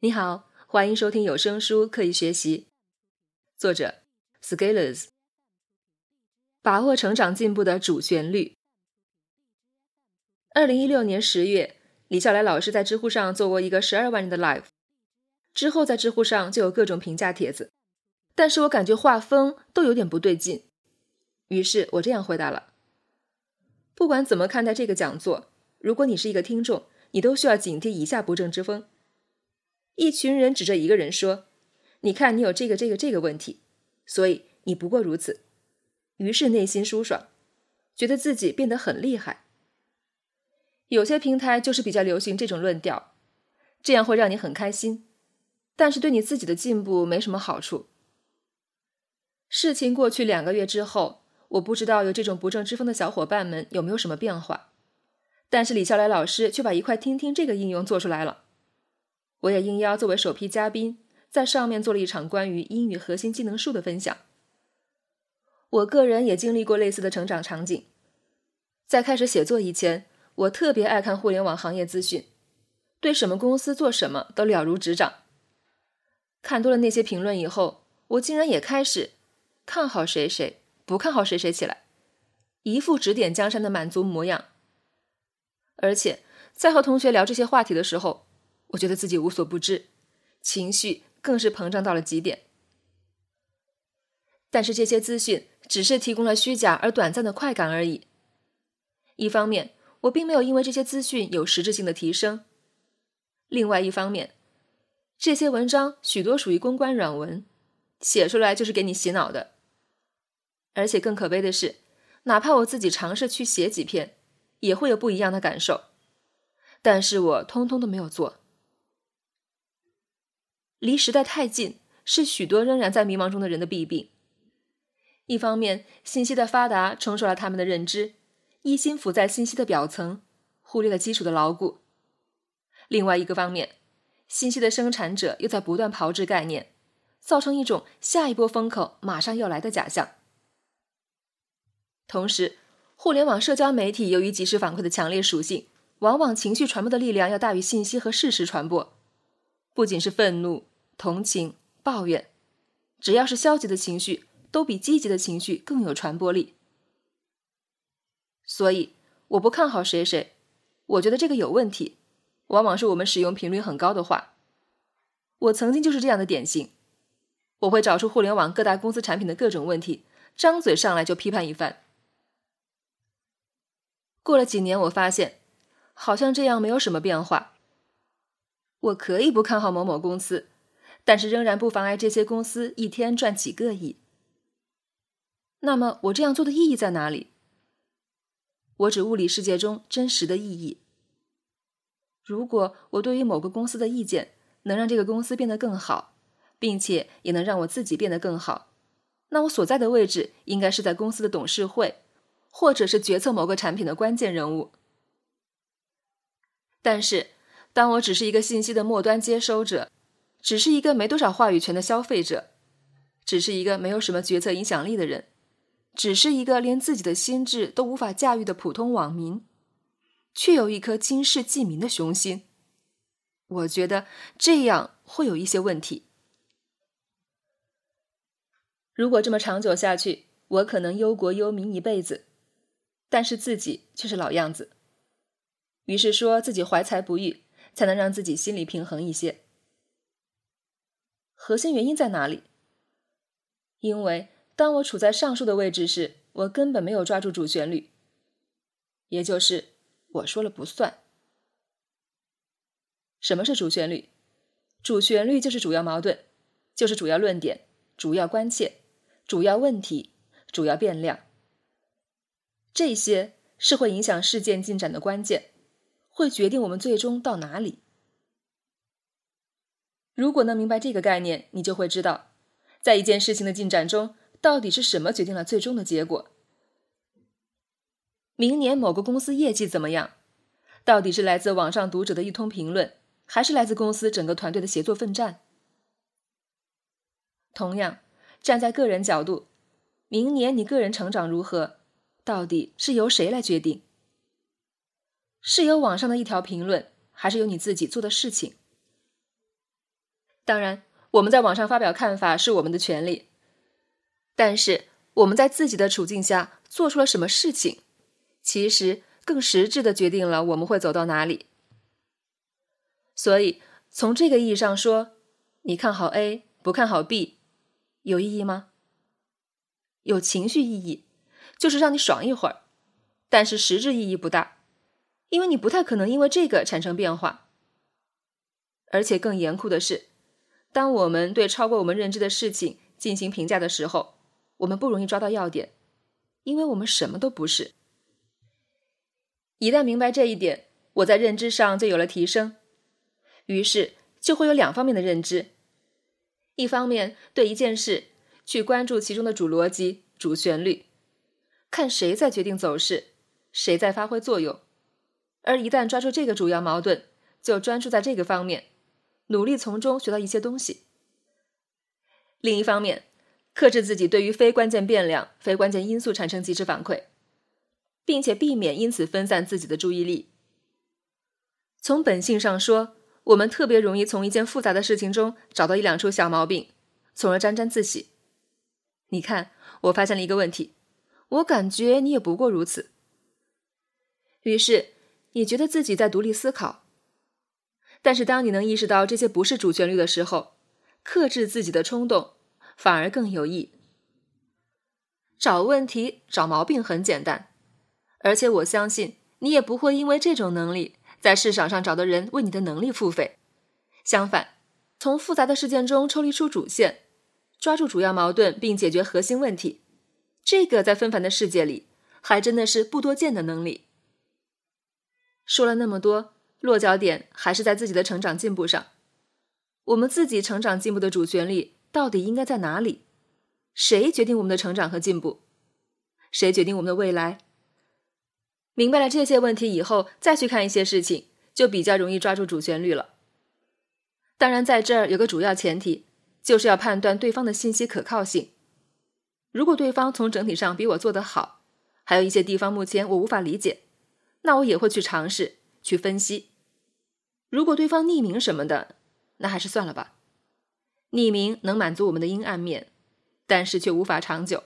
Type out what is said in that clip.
你好，欢迎收听有声书《刻意学习》，作者 Scalers。把握成长进步的主旋律。二零一六年十月，李笑来老师在知乎上做过一个十二万人的 live，之后在知乎上就有各种评价帖子，但是我感觉画风都有点不对劲，于是我这样回答了：不管怎么看待这个讲座，如果你是一个听众，你都需要警惕以下不正之风。一群人指着一个人说：“你看，你有这个、这个、这个问题，所以你不过如此。”于是内心舒爽，觉得自己变得很厉害。有些平台就是比较流行这种论调，这样会让你很开心，但是对你自己的进步没什么好处。事情过去两个月之后，我不知道有这种不正之风的小伙伴们有没有什么变化，但是李笑来老师却把一块听听这个应用做出来了。我也应邀作为首批嘉宾，在上面做了一场关于英语核心技能树的分享。我个人也经历过类似的成长场景。在开始写作以前，我特别爱看互联网行业资讯，对什么公司做什么都了如指掌。看多了那些评论以后，我竟然也开始看好谁谁，不看好谁谁起来，一副指点江山的满足模样。而且在和同学聊这些话题的时候，我觉得自己无所不知，情绪更是膨胀到了极点。但是这些资讯只是提供了虚假而短暂的快感而已。一方面，我并没有因为这些资讯有实质性的提升；另外一方面，这些文章许多属于公关软文，写出来就是给你洗脑的。而且更可悲的是，哪怕我自己尝试去写几篇，也会有不一样的感受，但是我通通都没有做。离时代太近，是许多仍然在迷茫中的人的弊病。一方面，信息的发达冲刷了他们的认知，一心浮在信息的表层，忽略了基础的牢固；另外一个方面，信息的生产者又在不断炮制概念，造成一种下一波风口马上要来的假象。同时，互联网社交媒体由于即时反馈的强烈属性，往往情绪传播的力量要大于信息和事实传播，不仅是愤怒。同情、抱怨，只要是消极的情绪，都比积极的情绪更有传播力。所以，我不看好谁谁，我觉得这个有问题。往往是我们使用频率很高的话。我曾经就是这样的典型。我会找出互联网各大公司产品的各种问题，张嘴上来就批判一番。过了几年，我发现，好像这样没有什么变化。我可以不看好某某公司。但是仍然不妨碍这些公司一天赚几个亿。那么我这样做的意义在哪里？我指物理世界中真实的意义。如果我对于某个公司的意见能让这个公司变得更好，并且也能让我自己变得更好，那我所在的位置应该是在公司的董事会，或者是决策某个产品的关键人物。但是，当我只是一个信息的末端接收者。只是一个没多少话语权的消费者，只是一个没有什么决策影响力的人，只是一个连自己的心智都无法驾驭的普通网民，却有一颗惊世济民的雄心。我觉得这样会有一些问题。如果这么长久下去，我可能忧国忧民一辈子，但是自己却是老样子。于是说自己怀才不遇，才能让自己心里平衡一些。核心原因在哪里？因为当我处在上述的位置时，我根本没有抓住主旋律，也就是我说了不算。什么是主旋律？主旋律就是主要矛盾，就是主要论点、主要关切、主要问题、主要变量。这些是会影响事件进展的关键，会决定我们最终到哪里。如果能明白这个概念，你就会知道，在一件事情的进展中，到底是什么决定了最终的结果。明年某个公司业绩怎么样？到底是来自网上读者的一通评论，还是来自公司整个团队的协作奋战？同样，站在个人角度，明年你个人成长如何，到底是由谁来决定？是由网上的一条评论，还是由你自己做的事情？当然，我们在网上发表看法是我们的权利，但是我们在自己的处境下做出了什么事情，其实更实质的决定了我们会走到哪里。所以，从这个意义上说，你看好 A，不看好 B，有意义吗？有情绪意义，就是让你爽一会儿，但是实质意义不大，因为你不太可能因为这个产生变化。而且更严酷的是，当我们对超过我们认知的事情进行评价的时候，我们不容易抓到要点，因为我们什么都不是。一旦明白这一点，我在认知上就有了提升，于是就会有两方面的认知：一方面对一件事去关注其中的主逻辑、主旋律，看谁在决定走势，谁在发挥作用；而一旦抓住这个主要矛盾，就专注在这个方面。努力从中学到一些东西。另一方面，克制自己对于非关键变量、非关键因素产生及时反馈，并且避免因此分散自己的注意力。从本性上说，我们特别容易从一件复杂的事情中找到一两处小毛病，从而沾沾自喜。你看，我发现了一个问题，我感觉你也不过如此。于是，你觉得自己在独立思考。但是，当你能意识到这些不是主旋律的时候，克制自己的冲动反而更有益。找问题、找毛病很简单，而且我相信你也不会因为这种能力在市场上找的人为你的能力付费。相反，从复杂的事件中抽离出主线，抓住主要矛盾并解决核心问题，这个在纷繁的世界里还真的是不多见的能力。说了那么多。落脚点还是在自己的成长进步上。我们自己成长进步的主旋律到底应该在哪里？谁决定我们的成长和进步？谁决定我们的未来？明白了这些问题以后，再去看一些事情，就比较容易抓住主旋律了。当然，在这儿有个主要前提，就是要判断对方的信息可靠性。如果对方从整体上比我做得好，还有一些地方目前我无法理解，那我也会去尝试。去分析，如果对方匿名什么的，那还是算了吧。匿名能满足我们的阴暗面，但是却无法长久。